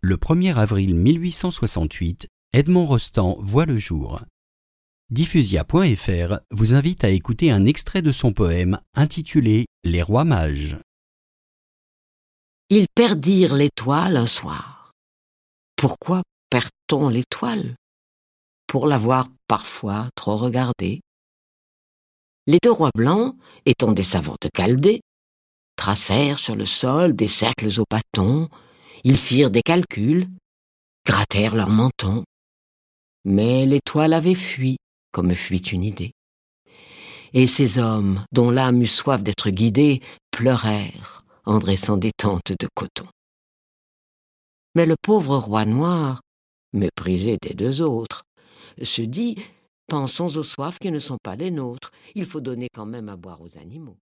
Le 1er avril 1868, Edmond Rostand voit le jour. Diffusia.fr vous invite à écouter un extrait de son poème intitulé Les rois mages. Ils perdirent l'étoile un soir. Pourquoi perd-on l'étoile? Pour l'avoir parfois trop regardée. Les deux rois blancs, étant des savants de tracèrent sur le sol des cercles au bâton, ils firent des calculs, grattèrent leur menton. Mais l'étoile avait fui, comme fuit une idée. Et ces hommes, dont l'âme eut soif d'être guidée, pleurèrent en dressant des tentes de coton. Mais le pauvre roi noir, méprisé des deux autres, se dit Pensons aux soifs qui ne sont pas les nôtres, il faut donner quand même à boire aux animaux.